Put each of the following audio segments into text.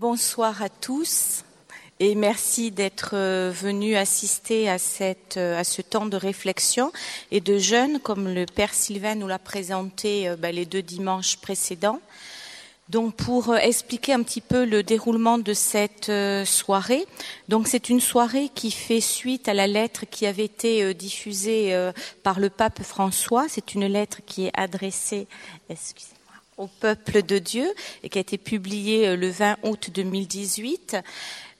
Bonsoir à tous et merci d'être euh, venus assister euh, à ce temps de réflexion et de jeûne, comme le Père Sylvain nous l'a présenté euh, ben, les deux dimanches précédents. Donc pour expliquer un petit peu le déroulement de cette soirée, donc c'est une soirée qui fait suite à la lettre qui avait été diffusée par le pape François. C'est une lettre qui est adressée, au peuple de Dieu et qui a été publiée le 20 août 2018.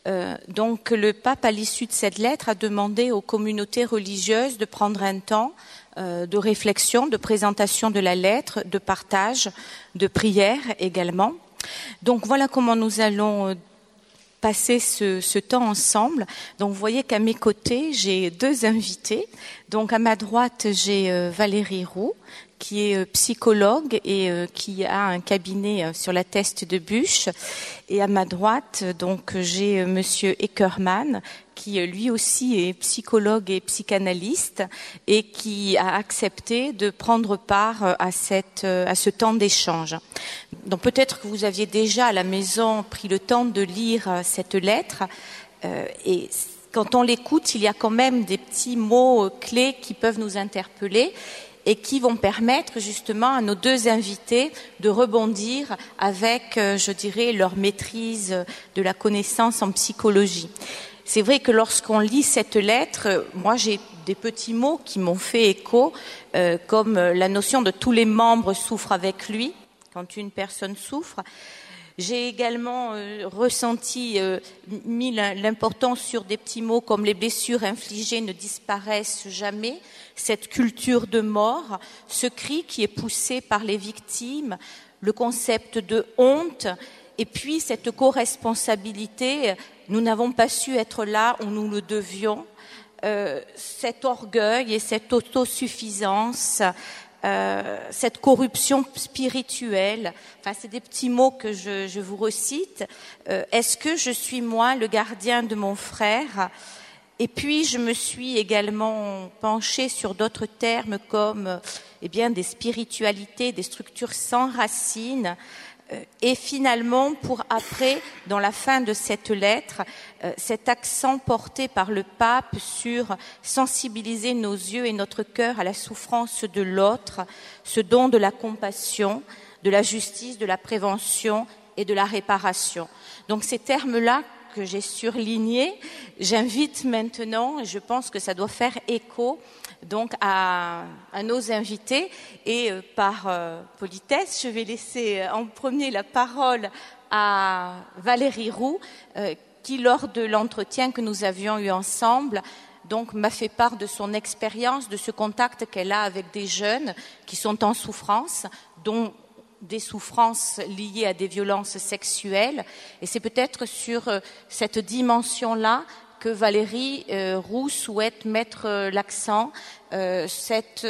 Euh, donc le pape, à l'issue de cette lettre, a demandé aux communautés religieuses de prendre un temps euh, de réflexion, de présentation de la lettre, de partage, de prière également. Donc voilà comment nous allons euh, passer ce, ce, temps ensemble. Donc vous voyez qu'à mes côtés, j'ai deux invités. Donc à ma droite, j'ai Valérie Roux, qui est euh, psychologue et euh, qui a un cabinet euh, sur la teste de bûche. Et à ma droite, donc, j'ai Monsieur Eckermann, qui lui aussi est psychologue et psychanalyste et qui a accepté de prendre part à, cette, à ce temps d'échange. Donc peut-être que vous aviez déjà à la maison pris le temps de lire cette lettre et quand on l'écoute, il y a quand même des petits mots clés qui peuvent nous interpeller et qui vont permettre justement à nos deux invités de rebondir avec, euh, je dirais, leur maîtrise de la connaissance en psychologie. C'est vrai que lorsqu'on lit cette lettre, moi j'ai des petits mots qui m'ont fait écho, euh, comme la notion de tous les membres souffrent avec lui, quand une personne souffre. J'ai également euh, ressenti, euh, mis l'importance sur des petits mots comme les blessures infligées ne disparaissent jamais, cette culture de mort, ce cri qui est poussé par les victimes, le concept de honte, et puis cette co-responsabilité, nous n'avons pas su être là où nous le devions, euh, cet orgueil et cette autosuffisance, euh, cette corruption spirituelle. Enfin, c'est des petits mots que je, vous recite. Euh, est-ce que je suis moi le gardien de mon frère? Et puis, je me suis également penchée sur d'autres termes comme, eh bien, des spiritualités, des structures sans racines. Euh, et finalement, pour après, dans la fin de cette lettre, euh, cet accent porté par le pape sur sensibiliser nos yeux et notre cœur à la souffrance de l'autre, ce don de la compassion, de la justice, de la prévention et de la réparation. Donc ces termes-là que j'ai surlignés, j'invite maintenant, et je pense que ça doit faire écho donc à, nos invités. Et euh, par euh, politesse, je vais laisser euh, en premier la parole à Valérie Roux, qui, lors de l'entretien que nous avions eu ensemble, donc m'a fait part de son expérience, de ce contact qu'elle a avec des jeunes qui sont en souffrance, dont des souffrances liées à des violences sexuelles. Et c'est peut-être sur cette dimension-là que Valérie euh, Roux souhaite mettre euh, l'accent, euh, cette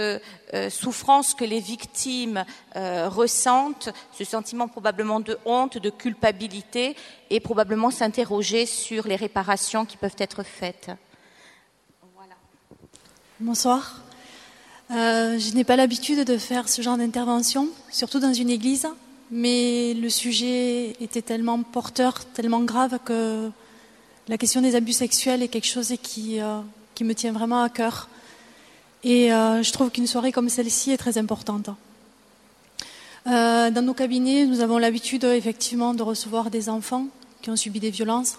souffrance que les victimes ressentent, ce sentiment probablement de honte, de culpabilité, et probablement s'interroger sur les réparations qui peuvent être faites. Bonsoir. Je n'ai pas l'habitude de faire ce genre d'intervention, surtout dans une église, mais le sujet était tellement porteur, tellement grave que la question des abus sexuels est quelque chose qui, euh, me tient vraiment à cœur. Et euh, je trouve qu'une soirée comme celle-ci est très importante. Euh, dans nos cabinets, nous avons l'habitude effectivement de recevoir des enfants qui ont subi des violences,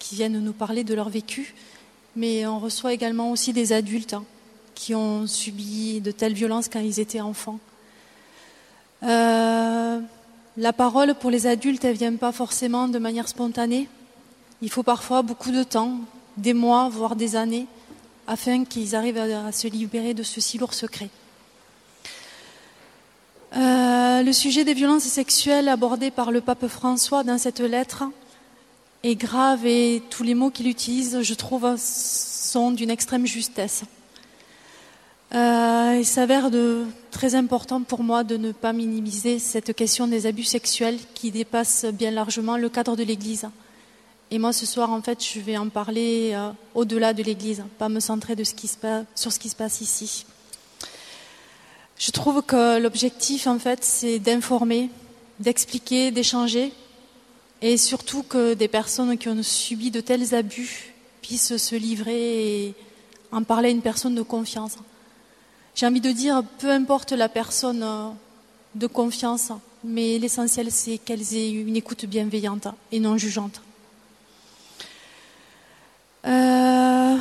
qui viennent nous parler de leur vécu, mais on reçoit également aussi des adultes hein, qui ont subi de telles violences quand ils étaient enfants. la parole pour les adultes, elle vient pas forcément de manière spontanée. Il faut parfois beaucoup de temps, des mois, voire des années, afin qu'ils arrivent à, se libérer de ce si lourd secret. Euh, le sujet des violences sexuelles abordé par le pape François dans cette lettre est grave et tous les mots qu'il utilise, je trouve, sont d'une extrême justesse. Euh, il s'avère très important pour moi de ne pas minimiser cette question des abus sexuels qui dépasse bien largement le cadre de l'Église. Et moi, ce soir, en fait, je vais en parler euh, au-delà de l'Église, pas me centrer de sur ce qui se passe ici. Je trouve que l'objectif, en fait, c'est d'informer, d'expliquer, d'échanger, et surtout que des personnes qui ont subi de tels abus puissent se livrer et en parler à une personne de confiance. J'ai envie de dire, peu importe la personne de confiance, mais l'essentiel c'est qu'elles aient une écoute bienveillante et non jugeante. Euh,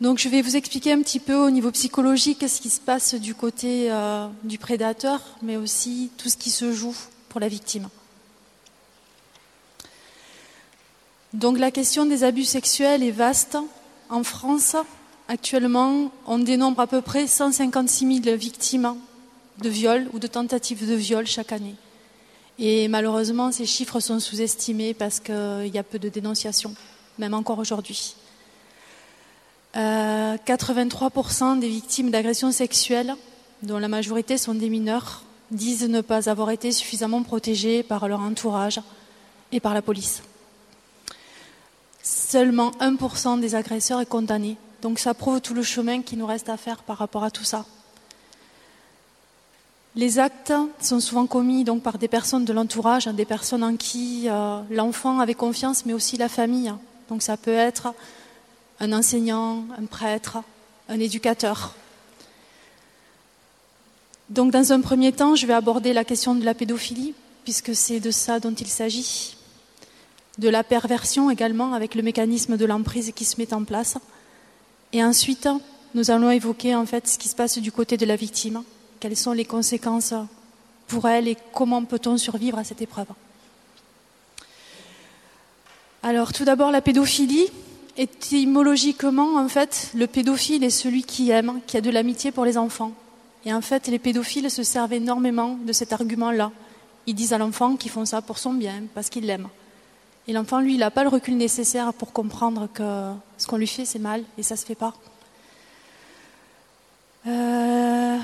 donc je vais vous expliquer un petit peu au niveau psychologique ce qui se passe du côté euh, du prédateur, mais aussi tout ce qui se joue pour la victime. Donc la question des abus sexuels est vaste. En France, actuellement, on dénombre à peu près 156 000 victimes de viol ou de tentatives de viol chaque année. Et malheureusement, ces chiffres sont sous-estimés parce qu'il y a peu de dénonciations, même encore aujourd'hui. 83% euh, des victimes d'agressions sexuelles, dont la majorité sont des mineurs, disent ne pas avoir été suffisamment protégées par leur entourage et par la police. Seulement 1% des agresseurs est condamné. Donc ça prouve tout le chemin qui nous reste à faire par rapport à tout ça. Les actes sont souvent commis donc par des personnes de l'entourage, des personnes en qui euh, l'enfant avait confiance, mais aussi la famille. Donc ça peut être un enseignant, un prêtre, un éducateur. Donc dans un premier temps, je vais aborder la question de la pédophilie, puisque c'est de ça dont il s'agit. De la perversion également, avec le mécanisme de l'emprise qui se met en place. Et ensuite, nous allons évoquer en fait ce qui se passe du côté de la victime quelles sont les conséquences pour elle et comment peut-on survivre à cette épreuve? Alors tout d'abord la pédophilie. Étymologiquement, en fait, le pédophile est celui qui aime, qui a de l'amitié pour les enfants. Et en fait, les pédophiles se servent énormément de cet argument-là. Ils disent à l'enfant qu'ils font ça pour son bien, parce qu'ils l'aiment. Et l'enfant, lui, il n'a pas le recul nécessaire pour comprendre que ce qu'on lui fait, c'est mal, et ça ne se fait pas. Euh,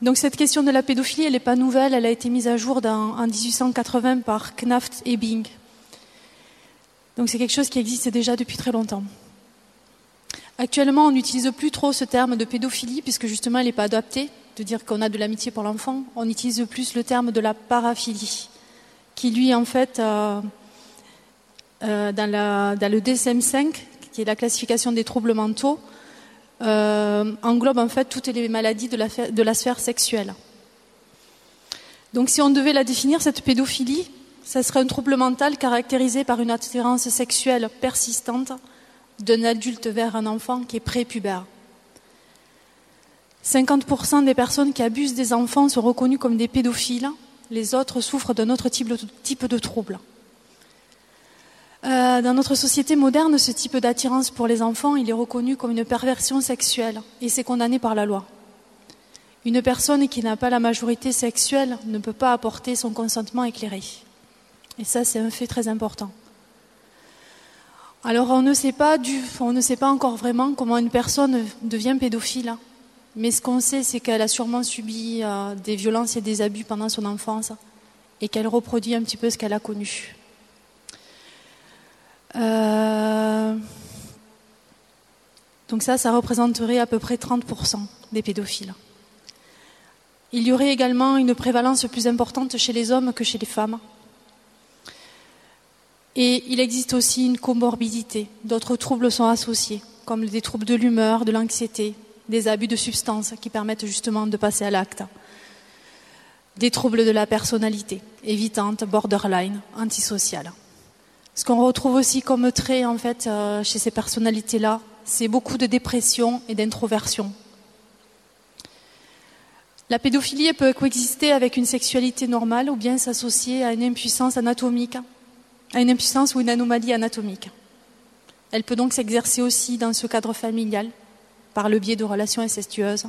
donc cette question de la pédophilie, elle n'est pas nouvelle, elle a été mise à jour en 1880 par Knaft et Bing. Donc c'est quelque chose qui existe déjà depuis très longtemps. Actuellement, on n'utilise plus trop ce terme de pédophilie puisque justement elle n'est pas adapté de dire qu'on a de l'amitié pour l'enfant. On utilise plus le terme de la paraphilie, qui lui en fait, euh, euh, dans, le DSM-5, qui est la classification des troubles mentaux, euh, englobe en fait toutes les maladies de la, de sphère sexuelle. Donc si on devait la définir, cette pédophilie, ça serait un trouble mental caractérisé par une attirance sexuelle persistante d'un adulte vers un enfant qui est prépubère. 50% des personnes qui abusent des enfants sont reconnues comme des pédophiles, les autres souffrent d'un autre type de trouble. Euh, dans notre société moderne, ce type d'attirance pour les enfants, est reconnu comme une perversion sexuelle et c'est condamné par la loi. Une personne qui n'a pas la majorité sexuelle ne peut pas apporter son consentement éclairé. Et ça, c'est un fait très important. Alors, on ne sait pas, on ne sait pas encore vraiment comment une personne devient pédophile. Mais ce qu'on sait, c'est qu'elle a sûrement subi euh, des violences et des abus pendant son enfance et qu'elle reproduit un petit peu ce qu'elle a connu. Euh, donc ça, ça représenterait à peu près 30% des pédophiles. Il y aurait également une prévalence plus importante chez les hommes que chez les femmes. Et il existe aussi une comorbidité. D'autres troubles sont associés, comme des troubles de l'humeur, de l'anxiété, des abus de substances qui permettent justement de passer à l'acte, des troubles de la personnalité, évitante, borderline, antisociale. Ce qu'on retrouve aussi comme trait en fait euh, chez ces personnalités-là, c'est beaucoup de dépression et d'introversion. La pédophilie peut coexister avec une sexualité normale ou bien s'associer à une impuissance anatomique, à une impuissance ou une anomalie anatomique. Elle peut donc s'exercer aussi dans ce cadre familial, par le biais de relations incestueuses,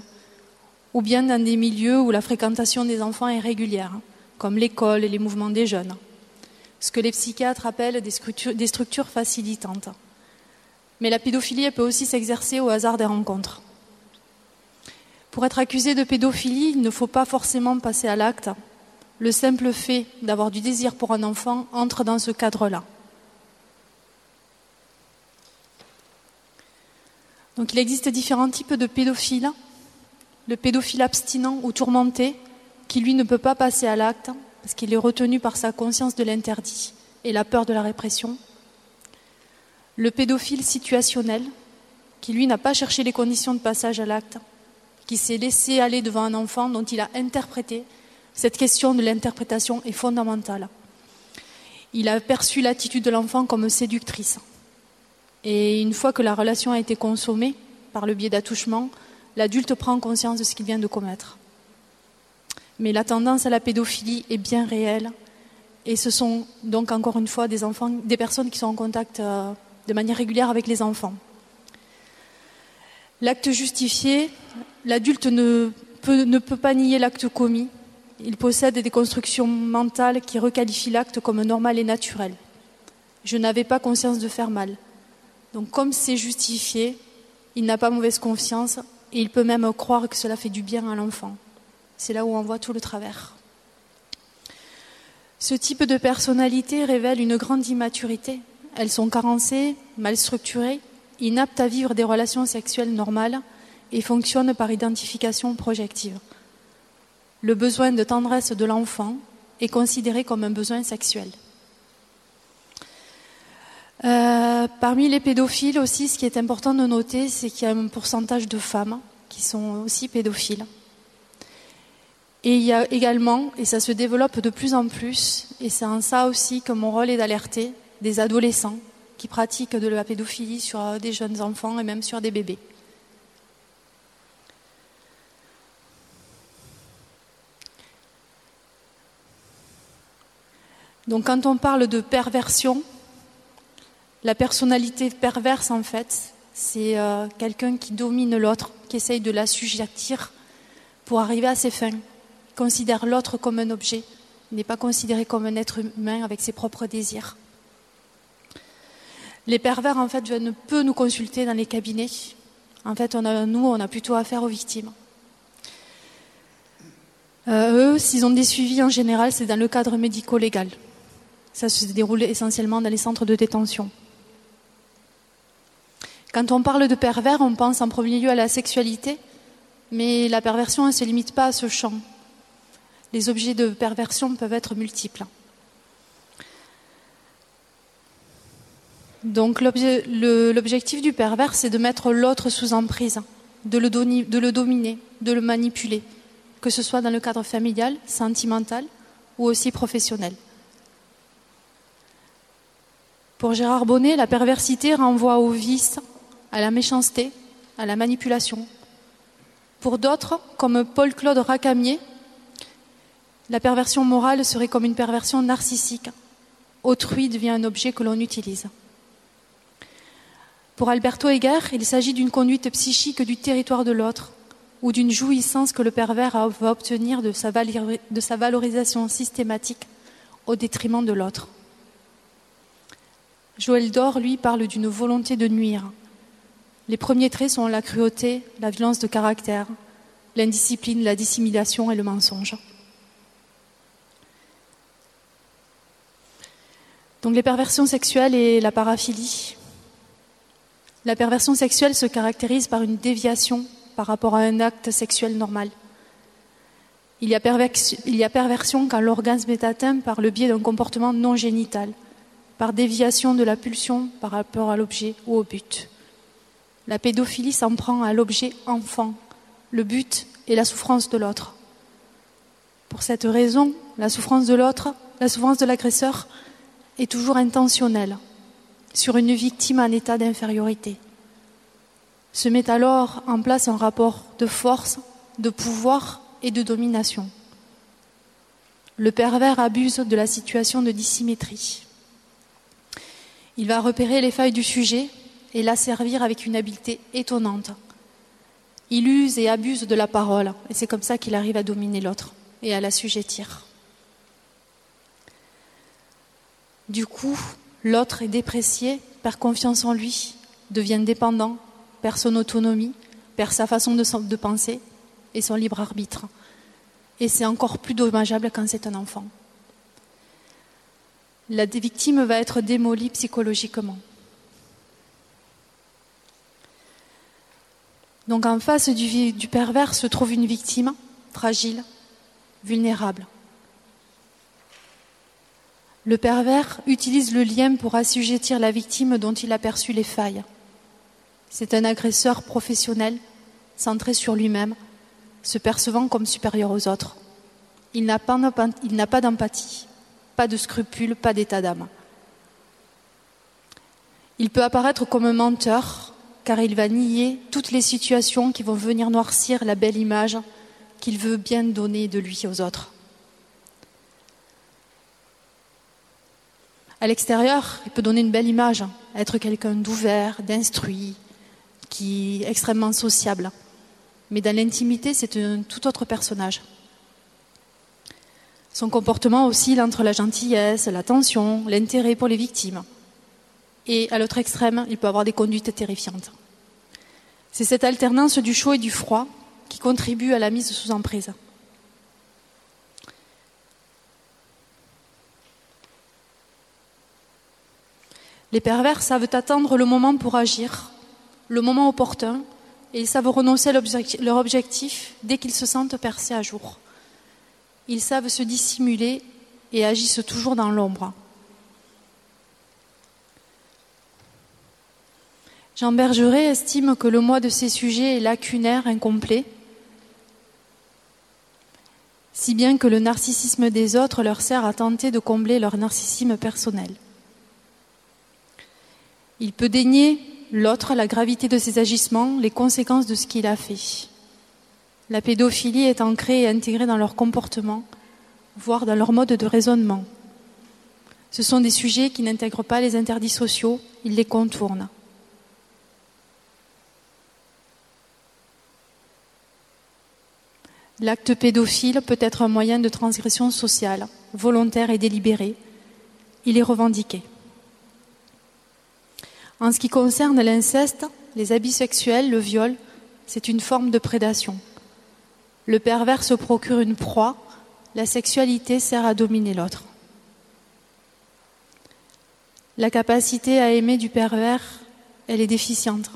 ou bien dans des milieux où la fréquentation des enfants est régulière, comme l'école et les mouvements des jeunes ce que les psychiatres appellent des structures, facilitantes. Mais la pédophilie peut aussi s'exercer au hasard des rencontres. Pour être accusé de pédophilie, il ne faut pas forcément passer à l'acte. Le simple fait d'avoir du désir pour un enfant entre dans ce cadre-là. Donc il existe différents types de pédophiles. Le pédophile abstinent ou tourmenté, qui lui ne peut pas passer à l'acte, parce qu'il est retenu par sa conscience de l'interdit et la peur de la répression. Le pédophile situationnel, qui lui n'a pas cherché les conditions de passage à l'acte, qui s'est laissé aller devant un enfant dont il a interprété. Cette question de l'interprétation est fondamentale. Il a perçu l'attitude de l'enfant comme séductrice. Et une fois que la relation a été consommée par le biais d'attouchement, l'adulte prend conscience de ce qu'il vient de commettre. Mais la tendance à la pédophilie est bien réelle. Et ce sont donc encore une fois des enfants, des personnes qui sont en contact euh, de manière régulière avec les enfants. L'acte justifié, l'adulte ne peut, ne peut pas nier l'acte commis. Il possède des constructions mentales qui requalifient l'acte comme normal et naturel. Je n'avais pas conscience de faire mal. Donc comme c'est justifié, il n'a pas mauvaise conscience et il peut même croire que cela fait du bien à l'enfant. C'est là où on voit tout le travers. Ce type de personnalité révèle une grande immaturité. Elles sont carencées, mal structurées, inaptes à vivre des relations sexuelles normales et fonctionnent par identification projective. Le besoin de tendresse de l'enfant est considéré comme un besoin sexuel. Euh, parmi les pédophiles aussi, ce qui est important de noter, c'est qu'il y a un pourcentage de femmes qui sont aussi pédophiles. Et il y a également, et ça se développe de plus en plus, et c'est en ça aussi que mon rôle est d'alerter des adolescents qui pratiquent de la pédophilie sur des jeunes enfants et même sur des bébés. Donc quand on parle de perversion, la personnalité perverse, en fait, c'est euh, quelqu'un qui domine l'autre, qui essaye de l'assujettir pour arriver à ses fins. Considère l'autre comme un objet, n'est pas considéré comme un être humain avec ses propres désirs. Les pervers, en fait, ne peuvent nous consulter dans les cabinets. En fait, nous, on a plutôt affaire aux victimes. Euh, eux, s'ils ont des suivis en général, c'est dans le cadre médico-légal. Ça se déroule essentiellement dans les centres de détention. Quand on parle de pervers, on pense en premier lieu à la sexualité, mais la perversion ne se limite pas à ce champ. Les objets de perversion peuvent être multiples. Donc l'objectif du pervers, c'est de mettre l'autre sous emprise, de le, de le dominer, de le manipuler, que ce soit dans le cadre familial, sentimental ou aussi professionnel. Pour Gérard Bonnet, la perversité renvoie au vice, à la méchanceté, à la manipulation. Pour d'autres, comme Paul-Claude Racamier, la perversion morale serait comme une perversion narcissique. Autrui devient un objet que l'on utilise. Pour Alberto Heger, il s'agit d'une conduite psychique du territoire de l'autre ou d'une jouissance que le pervers va obtenir de sa, valorisation systématique au détriment de l'autre. Joël Dor, lui, parle d'une volonté de nuire, les premiers traits sont la cruauté, la violence de caractère, l'indiscipline, la dissimulation et le mensonge. Donc les perversions sexuelles et la paraphilie. La perversion sexuelle se caractérise par une déviation par rapport à un acte sexuel normal. Il y a, perversion quand l'orgasme est atteint par le biais d'un comportement non génital, par déviation de la pulsion par rapport à l'objet ou au but. La pédophilie s'en prend à l'objet enfant. Le but est la souffrance de l'autre. Pour cette raison, la souffrance de l'autre, la souffrance de l'agresseur, est toujours intentionnelle sur une victime en état d'infériorité. Se met alors en place un rapport de force, de pouvoir et de domination. Le pervers abuse de la situation de dissymétrie. Il va repérer les failles du sujet et la servir avec une habileté étonnante. Il use et abuse de la parole, et c'est comme ça qu'il arrive à dominer l'autre et à l'assujettir. Du coup, l'autre est déprécié, perd confiance en lui, devient dépendant, perd son autonomie, perd sa façon de, penser et son libre arbitre. Et c'est encore plus dommageable quand c'est un enfant. La victime va être démolie psychologiquement. Donc en face du, pervers se trouve une victime fragile, vulnérable. Le pervers utilise le lien pour assujettir la victime dont il a perçu les failles. C'est un agresseur professionnel, centré sur lui-même, se percevant comme supérieur aux autres. Il n'a pas d'empathie, pas de scrupules, pas d'état d'âme. Il peut apparaître comme un menteur, car il va nier toutes les situations qui vont venir noircir la belle image qu'il veut bien donner de lui aux autres. À l'extérieur, il peut donner une belle image, être quelqu'un d'ouvert, d'instruit, qui est extrêmement sociable. Mais dans l'intimité, c'est un tout autre personnage. Son comportement oscille entre la gentillesse, l'attention, l'intérêt pour les victimes. Et à l'autre extrême, il peut avoir des conduites terrifiantes. C'est cette alternance du chaud et du froid qui contribue à la mise sous emprise. Les pervers savent attendre le moment pour agir, le moment opportun, et ils savent renoncer à leur objectif dès qu'ils se sentent percés à jour. Ils savent se dissimuler et agissent toujours dans l'ombre. Jean Bergeret estime que le moi de ces sujets est lacunaire, incomplet, si bien que le narcissisme des autres leur sert à tenter de combler leur narcissisme personnel. Il peut dénier l'autre la gravité de ses agissements, les conséquences de ce qu'il a fait. La pédophilie est ancrée et intégrée dans leur comportement, voire dans leur mode de raisonnement. Ce sont des sujets qui n'intègrent pas les interdits sociaux, ils les contournent. L'acte pédophile peut être un moyen de transgression sociale, volontaire et délibéré. Il est revendiqué. En ce qui concerne l'inceste, les habits sexuels, le viol, c'est une forme de prédation. Le pervers se procure une proie, la sexualité sert à dominer l'autre. La capacité à aimer du pervers, elle est déficiente.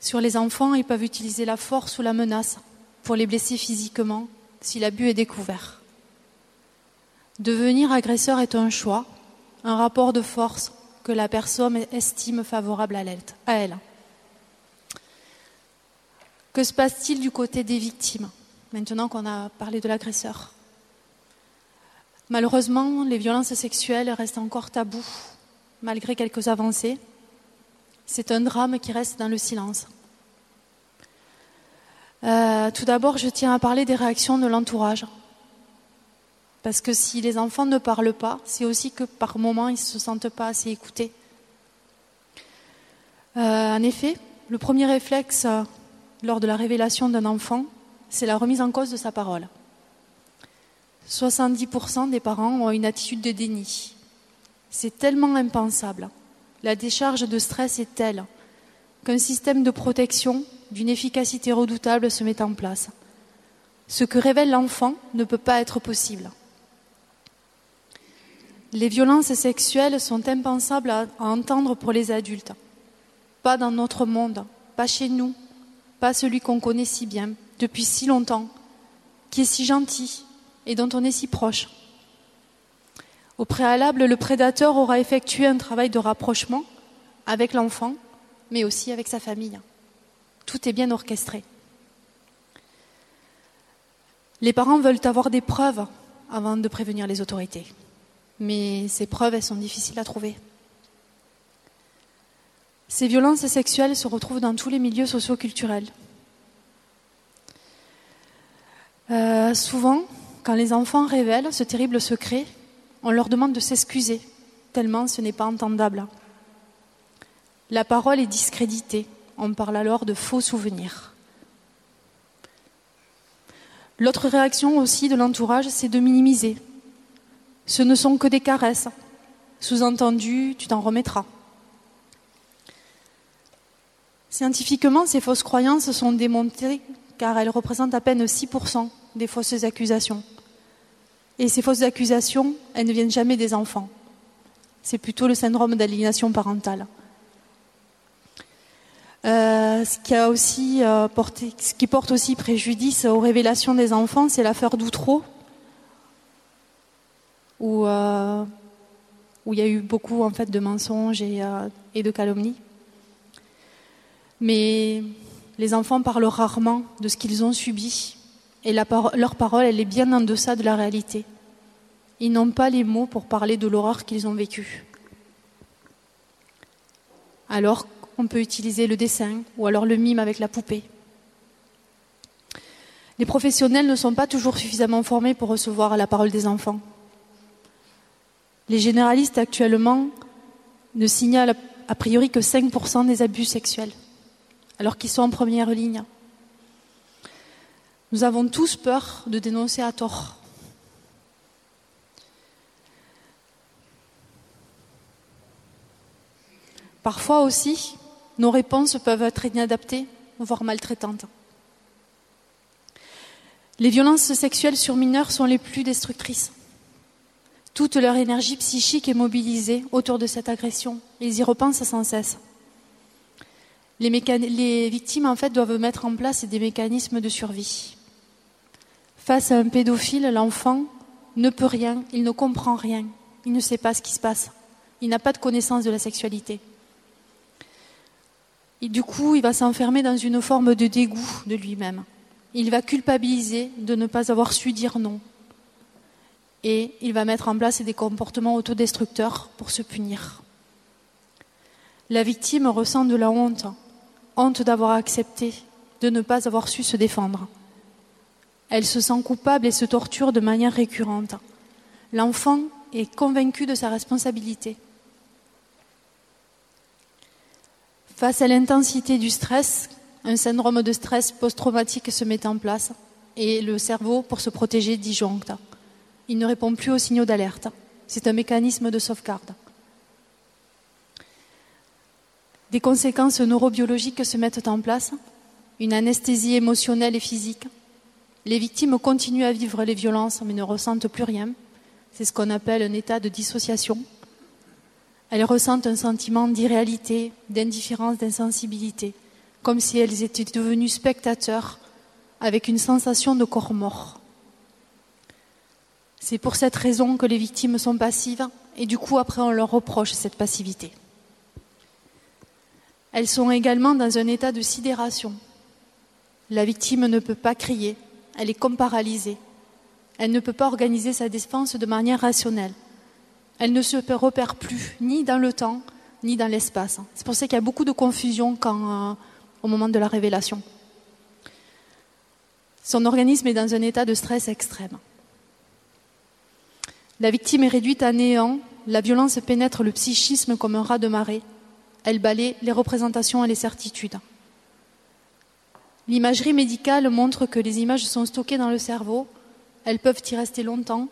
Sur les enfants, ils peuvent utiliser la force ou la menace pour les blesser physiquement si l'abus est découvert. Devenir agresseur est un choix, un rapport de force que la personne estime favorable à elle. Que se passe-t-il du côté des victimes, maintenant qu'on a parlé de l'agresseur? Malheureusement, les violences sexuelles restent encore tabous, malgré quelques avancées. C'est un drame qui reste dans le silence. Euh, tout d'abord, je tiens à parler des réactions de l'entourage. Parce que si les enfants ne parlent pas, c'est aussi que par moments, ils ne se sentent pas assez écoutés. Euh, en effet, le premier réflexe euh, lors de la révélation d'un enfant, c'est la remise en cause de sa parole. 70% des parents ont une attitude de déni. C'est tellement impensable. La décharge de stress est telle qu'un système de protection d'une efficacité redoutable se met en place. Ce que révèle l'enfant ne peut pas être possible. Les violences sexuelles sont impensables à, entendre pour les adultes. Pas dans notre monde, pas chez nous, pas celui qu'on connaît si bien, depuis si longtemps, qui est si gentil et dont on est si proche. Au préalable, le prédateur aura effectué un travail de rapprochement avec l'enfant, mais aussi avec sa famille. Tout est bien orchestré. Les parents veulent avoir des preuves avant de prévenir les autorités mais ces preuves, elles sont difficiles à trouver. Ces violences sexuelles se retrouvent dans tous les milieux socioculturels. Euh, souvent, quand les enfants révèlent ce terrible secret, on leur demande de s'excuser, tellement ce n'est pas entendable. La parole est discréditée, on parle alors de faux souvenirs. L'autre réaction aussi de l'entourage, c'est de minimiser, ce ne sont que des caresses. Sous-entendu, tu t'en remettras. Scientifiquement, ces fausses croyances sont démontées car elles représentent à peine 6% des fausses accusations. Et ces fausses accusations, elles ne viennent jamais des enfants. C'est plutôt le syndrome d'aliénation parentale. Euh, ce, qui euh, ce qui porte aussi préjudice aux révélations des enfants, c'est l'affaire d'Outreau, où, euh, où il y a eu beaucoup en fait, de mensonges et, et de calomnies. Mais les enfants parlent rarement de ce qu'ils ont subi, et leur parole, elle est bien en deçà de la réalité. Ils n'ont pas les mots pour parler de l'horreur qu'ils ont vécue. Alors on peut utiliser le dessin ou alors le mime avec la poupée. Les professionnels ne sont pas toujours suffisamment formés pour recevoir la parole des enfants. Les généralistes actuellement ne signalent a priori que 5% des abus sexuels, alors qu'ils sont en première ligne. Nous avons tous peur de dénoncer à tort. Parfois aussi, nos réponses peuvent être inadaptées, voire maltraitantes. Les violences sexuelles sur mineurs sont les plus destructrices. Toute leur énergie psychique est mobilisée autour de cette agression. Ils y repensent sans cesse. Les, victimes, en fait, doivent mettre en place des mécanismes de survie. Face à un pédophile, l'enfant ne peut rien, il ne comprend rien, il ne sait pas ce qui se passe, il n'a pas de connaissance de la sexualité. Du coup, il va s'enfermer dans une forme de dégoût de lui-même. Il va culpabiliser de ne pas avoir su dire non. Et il va mettre en place des comportements autodestructeurs pour se punir. La victime ressent de la honte, honte d'avoir accepté, de ne pas avoir su se défendre. Elle se sent coupable et se torture de manière récurrente. L'enfant est convaincu de sa responsabilité. Face à l'intensité du stress, un syndrome de stress post-traumatique se met en place et le cerveau, pour se protéger, disjoncte. Il ne répond plus aux signaux d'alerte. C'est un mécanisme de sauvegarde. Des conséquences neurobiologiques se mettent en place, une anesthésie émotionnelle et physique. Les victimes continuent à vivre les violences mais ne ressentent plus rien. C'est ce qu'on appelle un état de dissociation. Elles ressentent un sentiment d'irréalité, d'indifférence, d'insensibilité, comme si elles étaient devenues spectateurs avec une sensation de corps mort. C'est pour cette raison que les victimes sont passives et du coup après on leur reproche cette passivité. Elles sont également dans un état de sidération. La victime ne peut pas crier, elle est comme. Elle ne peut pas organiser sa défense de manière rationnelle. Elle ne se repère plus, ni dans le temps, ni dans l'espace. C'est pour ça qu'il y a beaucoup de confusion euh, au moment de la révélation. Son organisme est dans un état de stress extrême. La victime est réduite à néant, la violence pénètre le psychisme comme un rat de marée, elle balaie les représentations et les certitudes. L'imagerie médicale montre que les images sont stockées dans le cerveau, elles peuvent y rester longtemps,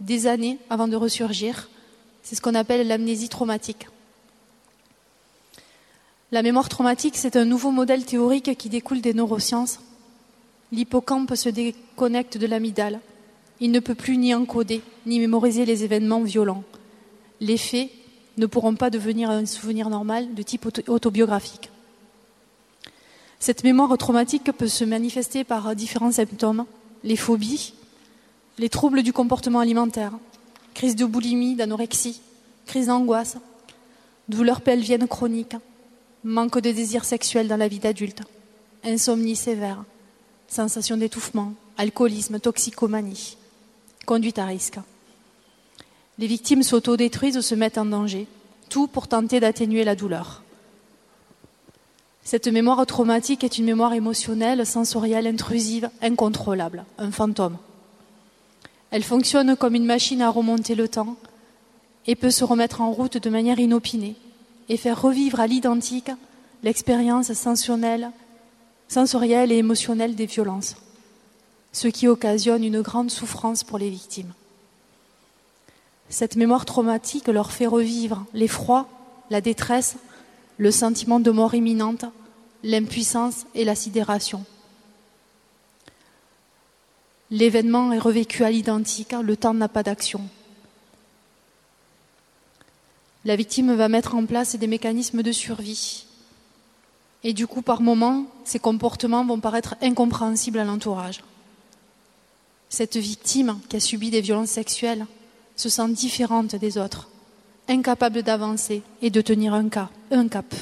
des années avant de ressurgir, c'est ce qu'on appelle l'amnésie traumatique. La mémoire traumatique, c'est un nouveau modèle théorique qui découle des neurosciences. L'hippocampe se déconnecte de l'amygdale. Il ne peut plus ni encoder, ni mémoriser les événements violents. Les faits ne pourront pas devenir un souvenir normal de type autobiographique. Cette mémoire traumatique peut se manifester par différents symptômes, les phobies, les troubles du comportement alimentaire, crise de boulimie, d'anorexie, crise d'angoisse, douleurs pelviennes chroniques, manque de désir sexuel dans la vie d'adulte, insomnie sévère, sensation d'étouffement, alcoolisme, toxicomanie, conduite à risque. Les victimes s'autodétruisent ou se mettent en danger, tout pour tenter d'atténuer la douleur. Cette mémoire traumatique est une mémoire émotionnelle, sensorielle, intrusive, incontrôlable, un fantôme. Elle fonctionne comme une machine à remonter le temps et peut se remettre en route de manière inopinée et faire revivre à l'identique l'expérience sensorielle, et émotionnelle des violences, ce qui occasionne une grande souffrance pour les victimes. Cette mémoire traumatique leur fait revivre l'effroi, la détresse, le sentiment de mort imminente, l'impuissance et la sidération. L'événement est revécu à l'identique, le temps n'a pas d'action. La victime va mettre en place des mécanismes de survie. Et du coup, par moments, ces comportements vont paraître incompréhensibles à l'entourage. Cette victime qui a subi des violences sexuelles se sent différente des autres, incapable d'avancer et de tenir un, cap.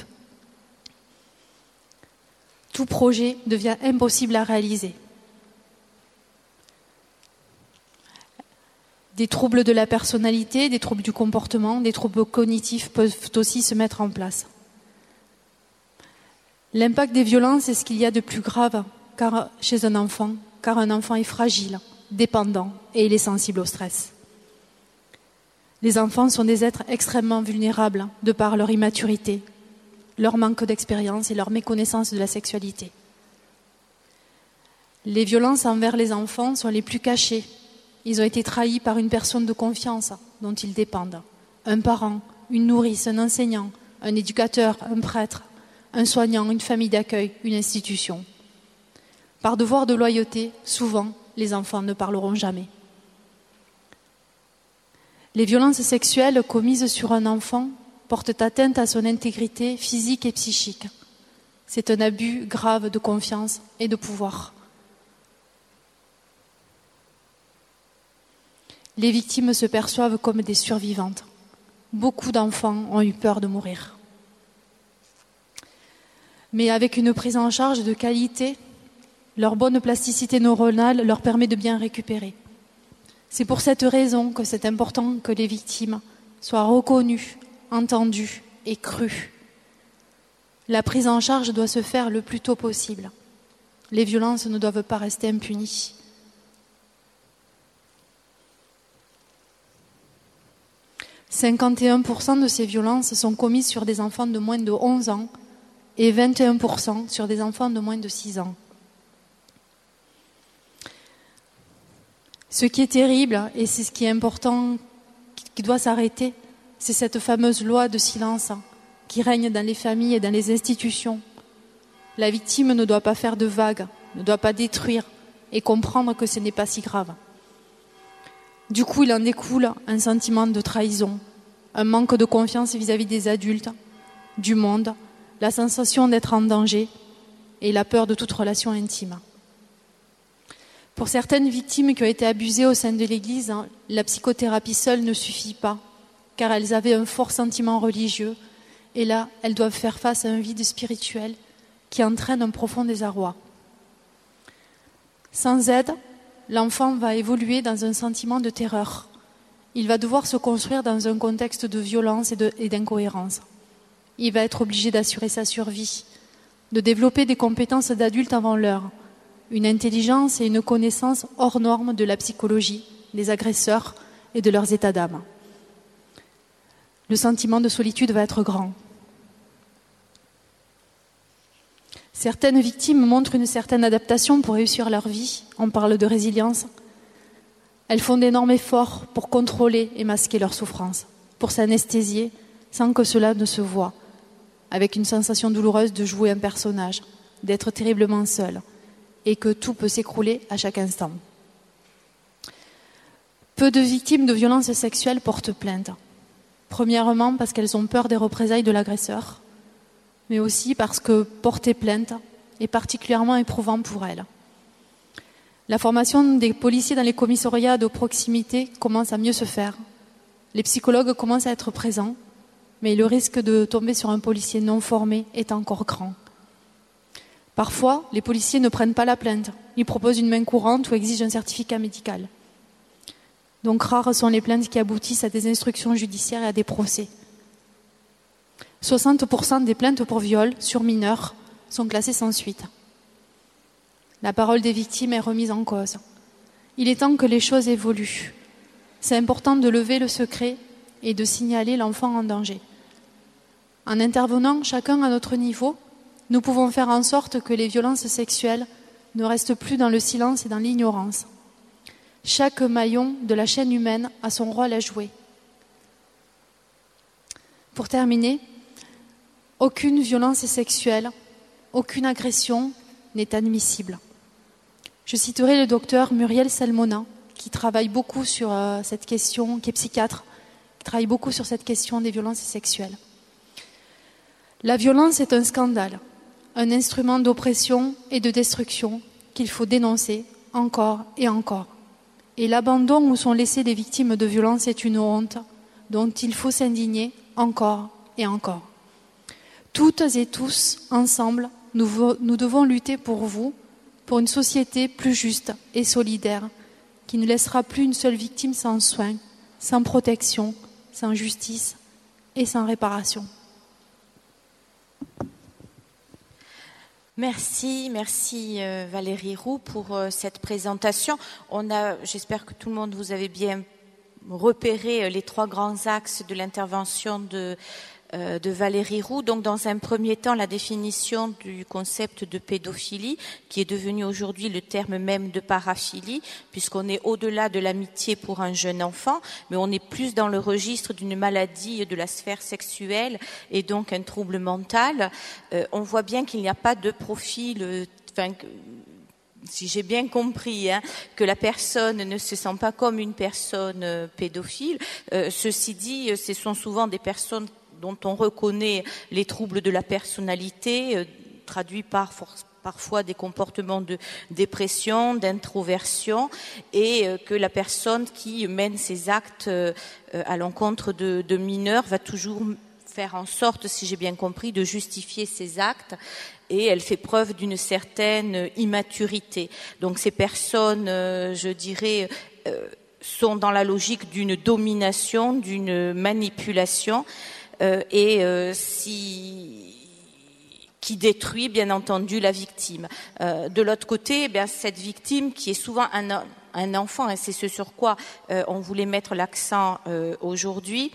Tout projet devient impossible à réaliser. Des troubles de la personnalité, des troubles du comportement, des troubles cognitifs peuvent aussi se mettre en place. L'impact des violences est ce qu'il y a de plus grave car, chez un enfant, car un enfant est fragile, dépendant et il est sensible au stress. Les enfants sont des êtres extrêmement vulnérables de par leur immaturité, leur manque d'expérience et leur méconnaissance de la sexualité. Les violences envers les enfants sont les plus cachées ils ont été trahis par une personne de confiance dont ils dépendent. Un parent, une nourrice, un enseignant, un éducateur, un prêtre, un soignant, une famille d'accueil, une institution. Par devoir de loyauté, souvent, les enfants ne parleront jamais. Les violences sexuelles commises sur un enfant portent atteinte à son intégrité physique et psychique. C'est un abus grave de confiance et de pouvoir. les victimes se perçoivent comme des survivantes. Beaucoup d'enfants ont eu peur de mourir. Mais avec une prise en charge de qualité, leur bonne plasticité neuronale leur permet de bien récupérer. C'est pour cette raison que c'est important que les victimes soient reconnues, entendues et crues. La prise en charge doit se faire le plus tôt possible. Les violences ne doivent pas rester impunies. 51% de ces violences sont commises sur des enfants de moins de 11 ans et 21% sur des enfants de moins de 6 ans. Ce qui est terrible, et c'est ce qui est important, qui doit s'arrêter, c'est cette fameuse loi de silence qui règne dans les familles et dans les institutions. La victime ne doit pas faire de vagues, ne doit pas détruire et comprendre que ce n'est pas si grave. Du coup, il en découle un sentiment de trahison, un manque de confiance vis-à-vis des adultes, du monde, la sensation d'être en danger et la peur de toute relation intime. Pour certaines victimes qui ont été abusées au sein de l'Église, hein, la psychothérapie seule ne suffit pas, car elles avaient un fort sentiment religieux, et là, elles doivent faire face à un vide spirituel qui entraîne un profond désarroi. Sans aide, l'enfant va évoluer dans un sentiment de terreur. Il va devoir se construire dans un contexte de violence et d'incohérence. Il va être obligé d'assurer sa survie, de développer des compétences d'adulte avant l'heure, une intelligence et une connaissance hors normes de la psychologie, des agresseurs et de leurs états d'âme. Le sentiment de solitude va être grand. Certaines victimes montrent une certaine adaptation pour réussir leur vie. On parle de résilience. Elles font d'énormes efforts pour contrôler et masquer leur souffrance, pour s'anesthésier sans que cela ne se voie, avec une sensation douloureuse de jouer un personnage, d'être terriblement seul, et que tout peut s'écrouler à chaque instant. Peu de victimes de violences sexuelles portent plainte. Premièrement parce qu'elles ont peur des représailles de l'agresseur mais aussi parce que porter plainte est particulièrement éprouvant pour elles. La formation des policiers dans les commissariats de proximité commence à mieux se faire. Les psychologues commencent à être présents, mais le risque de tomber sur un policier non formé est encore grand. Parfois, les policiers ne prennent pas la plainte. Ils proposent une main courante ou exigent un certificat médical. Donc rares sont les plaintes qui aboutissent à des instructions judiciaires et à des procès. 60% des plaintes pour viol sur mineurs sont classées sans suite. La parole des victimes est remise en cause. Il est temps que les choses évoluent. C'est important de lever le secret et de signaler l'enfant en danger. En intervenant chacun à notre niveau, nous pouvons faire en sorte que les violences sexuelles ne restent plus dans le silence et dans l'ignorance. Chaque maillon de la chaîne humaine a son rôle à jouer. Pour terminer, aucune violence sexuelle, aucune agression n'est admissible. Je citerai le docteur Muriel Salmona, qui travaille beaucoup sur euh, cette question, qui est psychiatre, qui travaille beaucoup sur cette question des violences sexuelles. La violence est un scandale. Un instrument d'oppression et de destruction qu'il faut dénoncer encore et encore. Et l'abandon où sont laissées les victimes de violences est une honte dont il faut s'indigner encore et encore. Toutes et tous, ensemble, nous, nous devons lutter pour vous, pour une société plus juste et solidaire, qui ne laissera plus une seule victime sans soins, sans protection, sans justice et sans réparation. Merci, merci euh, Valérie Roux pour euh, cette présentation. On a, j'espère que tout le monde vous avez bien repéré euh, les trois grands axes de l'intervention de de Valérie Roux. Donc, dans un premier temps, la définition du concept de pédophilie, qui est devenu aujourd'hui le terme même de paraphilie, puisqu'on est au-delà de l'amitié pour un jeune enfant, mais on est plus dans le registre d'une maladie de la sphère sexuelle et donc un trouble mental. Euh, on voit bien qu'il n'y a pas de profil. Euh, si j'ai bien compris, hein, que la personne ne se sent pas comme une personne pédophile. ceci dit, ce sont souvent des personnes dont on reconnaît les troubles de la personnalité, euh, traduits par parfois des comportements de dépression, d'introversion, et euh, que la personne qui mène ces actes euh, à l'encontre de, de, mineurs va toujours faire en sorte, si j'ai bien compris, de justifier ses actes et elle fait preuve d'une certaine immaturité. Donc ces personnes, je dirais, sont dans la logique d'une domination, d'une manipulation et euh, qui détruit bien entendu la victime. Euh, de l'autre côté, eh cette victime qui est souvent un, enfant, et c'est ce sur quoi on voulait mettre l'accent aujourd'hui,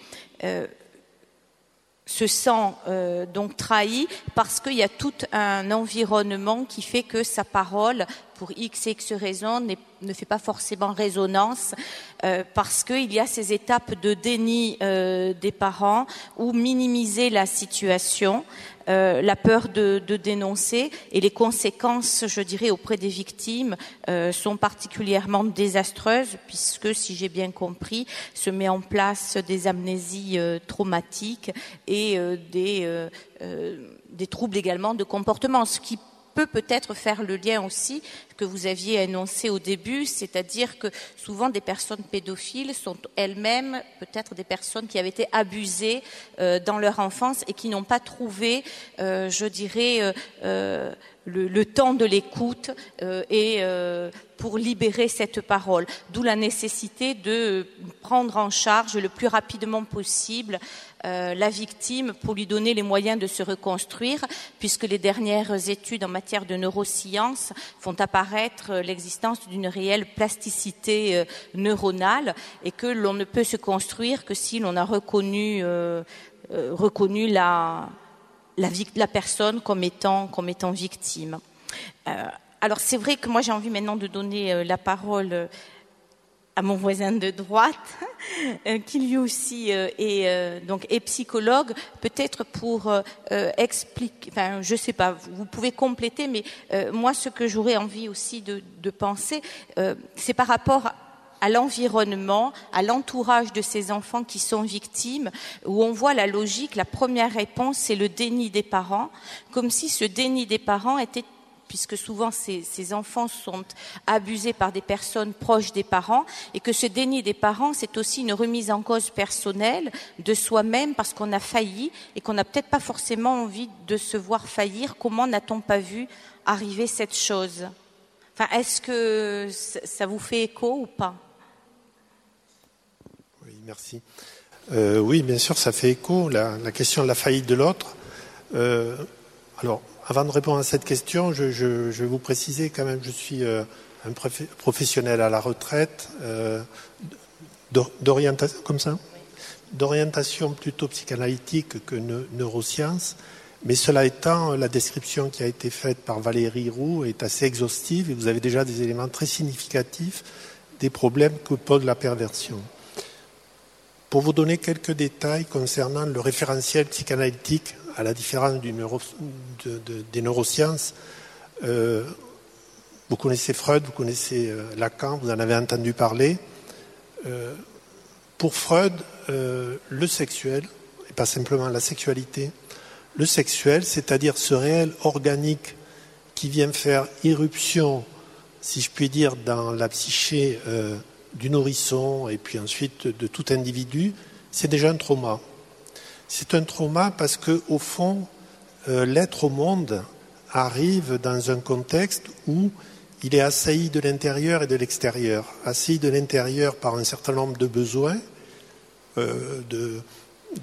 se sent euh, donc trahi parce qu'il y a tout un environnement qui fait que sa parole, pour x et x raisons, ne fait pas forcément résonance euh, parce qu'il y a ces étapes de déni euh, des parents ou minimiser la situation. Euh, la peur de, dénoncer et les conséquences, je dirais, auprès des victimes sont particulièrement désastreuses puisque, si j'ai bien compris, se met en place des amnésies traumatiques et des, des troubles également de comportement, ce qui peut peut-être faire le lien aussi que vous aviez annoncé au début, c'est-à-dire que souvent des personnes pédophiles sont elles-mêmes peut-être des personnes qui avaient été abusées euh, dans leur enfance et qui n'ont pas trouvé, euh, je dirais, euh, le, temps de l'écoute et pour libérer cette parole. D'où la nécessité de prendre en charge le plus rapidement possible la victime pour lui donner les moyens de se reconstruire, puisque les dernières études en matière de neurosciences font apparaître euh, l'existence d'une réelle plasticité euh, neuronale et que l'on ne peut se construire que si l'on a reconnu, reconnu la, la, la, personne comme étant, comme étant victime. alors c'est vrai que moi j'ai envie maintenant de donner la parole à mon voisin de droite, euh, qui lui aussi euh, est euh, donc est psychologue, peut-être pour expliquer. Enfin, je sais pas. Vous pouvez compléter, mais moi, ce que j'aurais envie aussi de, de penser, c'est par rapport à l'environnement, à l'entourage de ces enfants qui sont victimes, où on voit la logique. La première réponse, c'est le déni des parents, comme si ce déni des parents était puisque souvent ces, enfants sont abusés par des personnes proches des parents, et que ce déni des parents, c'est aussi une remise en cause personnelle de soi-même parce qu'on a failli et qu'on n'a peut-être pas forcément envie de se voir faillir. Comment n'a-t-on pas vu arriver cette chose? Enfin, est-ce que ça vous fait écho ou pas? Oui, merci. Euh, oui, bien sûr, ça fait écho. La, question de la faillite de l'autre. Euh, alors, avant de répondre à cette question, je, vais vous préciser quand même, je suis euh, un professionnel à la retraite euh, d'orientation, comme ça, d'orientation plutôt psychanalytique que neurosciences. Mais cela étant, la description qui a été faite par Valérie Roux est assez exhaustive et vous avez déjà des éléments très significatifs des problèmes que pose la perversion. Pour vous donner quelques détails concernant le référentiel psychanalytique à la différence des neurosciences, euh, vous connaissez Freud, vous connaissez euh, Lacan, vous en avez entendu parler. Euh, pour Freud, le sexuel, et pas simplement la sexualité, le sexuel, c'est-à-dire ce réel organique qui vient faire irruption, si je puis dire, dans la psyché du nourrisson et puis ensuite de tout individu, c'est déjà un trauma. C'est un trauma parce que, au fond, euh, l'être au monde arrive dans un contexte où il est assailli de l'intérieur et de l'extérieur. Assailli de l'intérieur par un certain nombre de besoins, euh,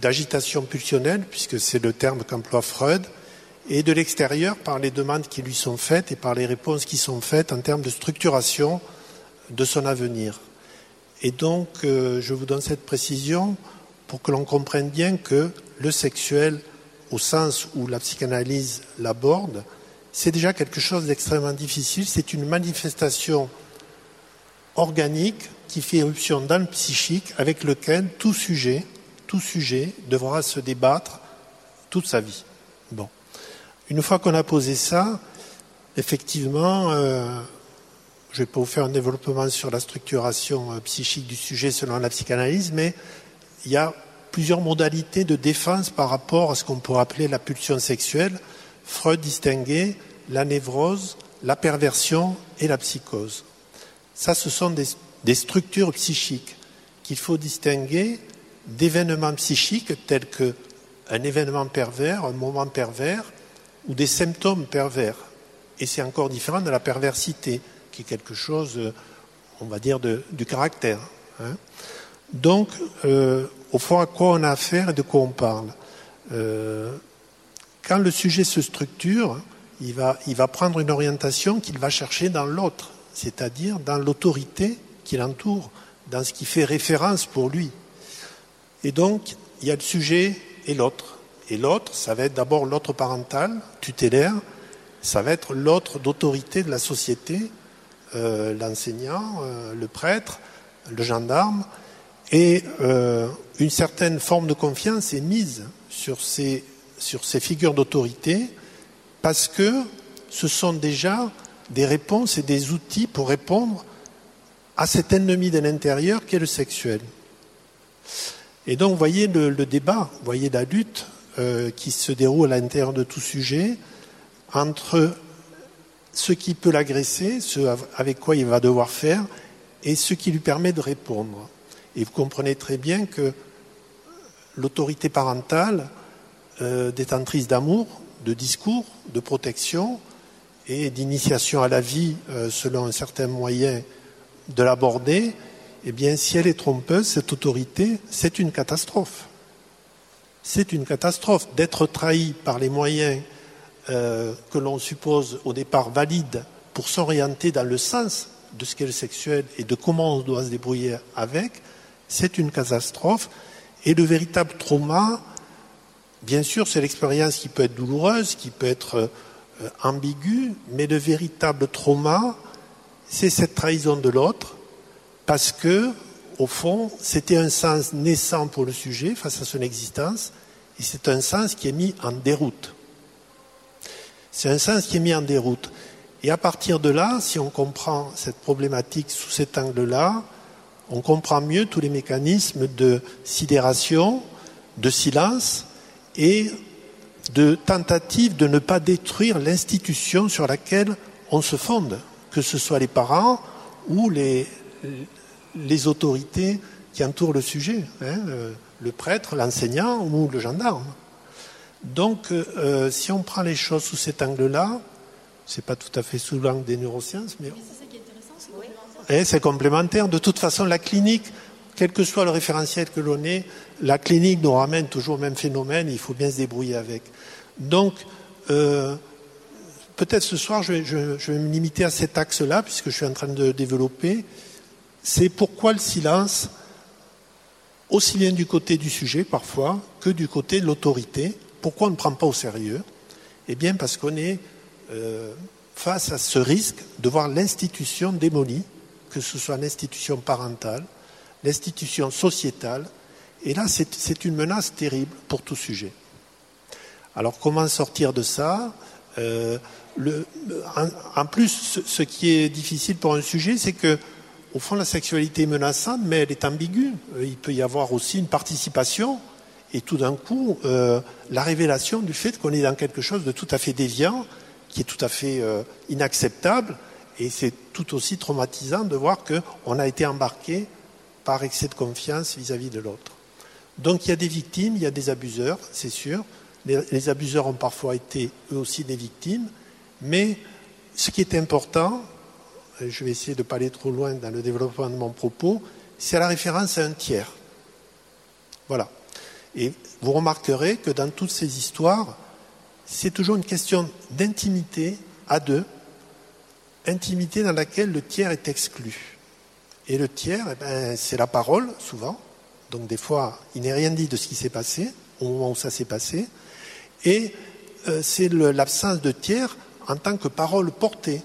d'agitation pulsionnelle, puisque c'est le terme qu'emploie Freud, et de l'extérieur par les demandes qui lui sont faites et par les réponses qui sont faites en termes de structuration de son avenir. Et donc, euh, je vous donne cette précision pour que l'on comprenne bien que le sexuel, au sens où la psychanalyse l'aborde, c'est déjà quelque chose d'extrêmement difficile. C'est une manifestation organique qui fait éruption dans le psychique avec lequel tout sujet, tout sujet devra se débattre toute sa vie. Bon. Une fois qu'on a posé ça, effectivement, euh, je ne vais pas vous faire un développement sur la structuration euh, psychique du sujet selon la psychanalyse, mais il y a plusieurs modalités de défense par rapport à ce qu'on pourrait appeler la pulsion sexuelle. Freud distinguait la névrose, la perversion et la psychose. Ça, ce sont des, structures psychiques qu'il faut distinguer d'événements psychiques tels qu'un événement pervers, un moment pervers, ou des symptômes pervers. Et c'est encore différent de la perversité, qui est quelque chose, on va dire, du caractère. Hein. Donc, euh, au fond, à quoi on a affaire et de quoi on parle euh, Quand le sujet se structure, il va, il va prendre une orientation qu'il va chercher dans l'autre, c'est-à-dire dans l'autorité qui l'entoure, dans ce qui fait référence pour lui. Et donc, il y a le sujet et l'autre. Et l'autre, ça va être d'abord l'autre parental, tutélaire, ça va être l'autre d'autorité de la société, euh, l'enseignant, le prêtre, le gendarme, et euh, une certaine forme de confiance est mise sur ces, figures d'autorité parce que ce sont déjà des réponses et des outils pour répondre à cet ennemi de l'intérieur qui est le sexuel. Et donc, vous voyez le, débat, vous voyez la lutte euh, qui se déroule à l'intérieur de tout sujet entre ce qui peut l'agresser, ce avec quoi il va devoir faire, et ce qui lui permet de répondre. Et vous comprenez très bien que l'autorité parentale, euh, détentrice d'amour, de discours, de protection et d'initiation à la vie euh, selon un certain moyen de l'aborder, eh bien, si elle est trompeuse, cette autorité, c'est une catastrophe. C'est une catastrophe d'être trahi par les moyens euh, que l'on suppose au départ valides pour s'orienter dans le sens de ce qu'est le sexuel et de comment on doit se débrouiller avec, c'est une catastrophe. Et le véritable trauma, bien sûr, c'est l'expérience qui peut être douloureuse, qui peut être euh, ambiguë, mais le véritable trauma, c'est cette trahison de l'autre, parce que, au fond, c'était un sens naissant pour le sujet face à son existence, et c'est un sens qui est mis en déroute. C'est un sens qui est mis en déroute. Et à partir de là, si on comprend cette problématique sous cet angle-là, on comprend mieux tous les mécanismes de sidération, de silence et de tentative de ne pas détruire l'institution sur laquelle on se fonde, que ce soit les parents ou les, autorités qui entourent le sujet, hein, le prêtre, l'enseignant ou le gendarme. Donc, euh, si on prend les choses sous cet angle-là, c'est pas tout à fait sous l'angle des neurosciences, mais c'est complémentaire. De toute façon, la clinique, quel que soit le référentiel que l'on ait, la clinique nous ramène toujours au même phénomène, il faut bien se débrouiller avec. Donc, euh, peut-être ce soir, je vais, me limiter à cet axe-là, puisque je suis en train de développer. C'est pourquoi le silence, aussi bien du côté du sujet parfois que du côté de l'autorité. Pourquoi on ne prend pas au sérieux? Eh bien, parce qu'on est euh, face à ce risque de voir l'institution démolie que ce soit l'institution parentale, l'institution sociétale. Et là, c'est une menace terrible pour tout sujet. Alors, comment sortir de ça? Euh, en, plus, ce, qui est difficile pour un sujet, c'est que, au fond, la sexualité est menaçante, mais elle est ambiguë. Euh, il peut y avoir aussi une participation et tout d'un coup, euh, la révélation du fait qu'on est dans quelque chose de tout à fait déviant, qui est tout à fait inacceptable, et c'est tout aussi traumatisant de voir qu'on a été embarqué par excès de confiance vis-à-vis de l'autre. Donc il y a des victimes, il y a des abuseurs, c'est sûr. Les, abuseurs ont parfois été eux aussi des victimes, mais ce qui est important, je vais essayer de ne pas aller trop loin dans le développement de mon propos, c'est la référence à un tiers. Voilà. Et vous remarquerez que dans toutes ces histoires, c'est toujours une question d'intimité à deux, intimité dans laquelle le tiers est exclu. Et le tiers, eh ben, c'est la parole, souvent. Donc des fois, il n'est rien dit de ce qui s'est passé, au moment où ça s'est passé. Et euh, c'est l'absence de tiers en tant que parole portée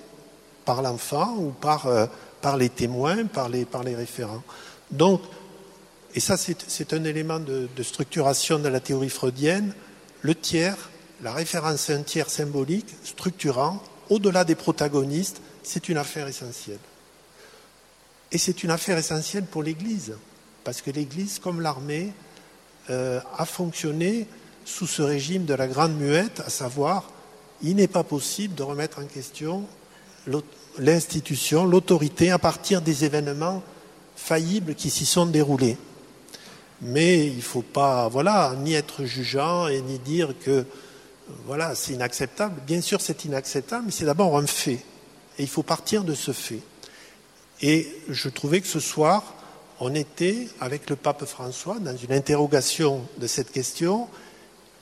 par l'enfant ou par, euh, par les témoins, par les, par les référents. Donc, et ça c'est un élément de, de, structuration de la théorie freudienne, le tiers, la référence à un tiers symbolique, structurant, au-delà des protagonistes, c'est une affaire essentielle. Et c'est une affaire essentielle pour l'Église, parce que l'Église, comme l'armée, euh, a fonctionné sous ce régime de la grande muette, à savoir, il n'est pas possible de remettre en question l'institution, l'autorité, à partir des événements faillibles qui s'y sont déroulés. Mais il ne faut pas, voilà, ni être jugeant et ni dire que, voilà, c'est inacceptable. Bien sûr, c'est inacceptable, mais c'est d'abord un fait. Et il faut partir de ce fait. Et je trouvais que ce soir, on était, avec le pape François, dans une interrogation de cette question,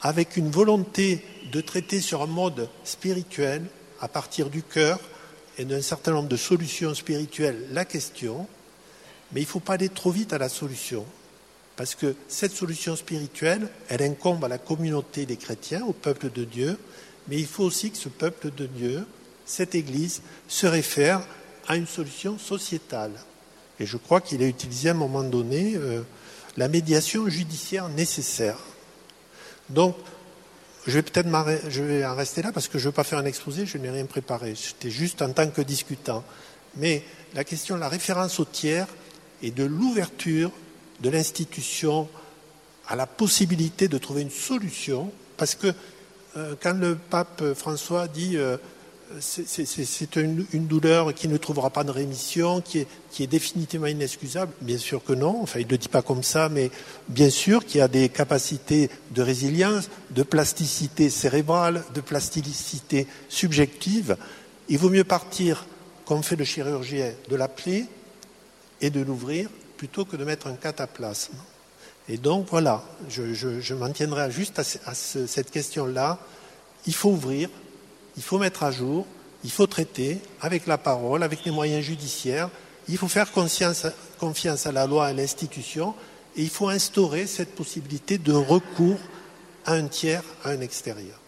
avec une volonté de traiter sur un mode spirituel, à partir du cœur et d'un certain nombre de solutions spirituelles, la question, mais il ne faut pas aller trop vite à la solution, parce que cette solution spirituelle, elle incombe à la communauté des chrétiens, au peuple de Dieu, mais il faut aussi que ce peuple de Dieu cette Église se réfère à une solution sociétale. Et je crois qu'il a utilisé à un moment donné euh, la médiation judiciaire nécessaire. Donc, je vais peut-être je vais en rester là parce que je ne veux pas faire un exposé, je n'ai rien préparé. J'étais juste en tant que discutant. Mais la question de la référence au tiers et de l'ouverture de l'institution à la possibilité de trouver une solution, parce que euh, quand le pape François dit euh, c'est une, douleur qui ne trouvera pas de rémission, qui est, définitivement inexcusable Bien sûr que non, enfin il ne le dit pas comme ça, mais bien sûr qu'il y a des capacités de résilience, de plasticité cérébrale, de plasticité subjective. Il vaut mieux partir, comme fait le chirurgien, de la plaie et de l'ouvrir, plutôt que de mettre un cataplasme. Et donc voilà, je, m'en tiendrai juste à cette question-là. Il faut ouvrir, il faut mettre à jour, il faut traiter avec la parole, avec les moyens judiciaires, il faut faire confiance à la loi, à l'institution, et il faut instaurer cette possibilité de recours à un tiers, à un extérieur.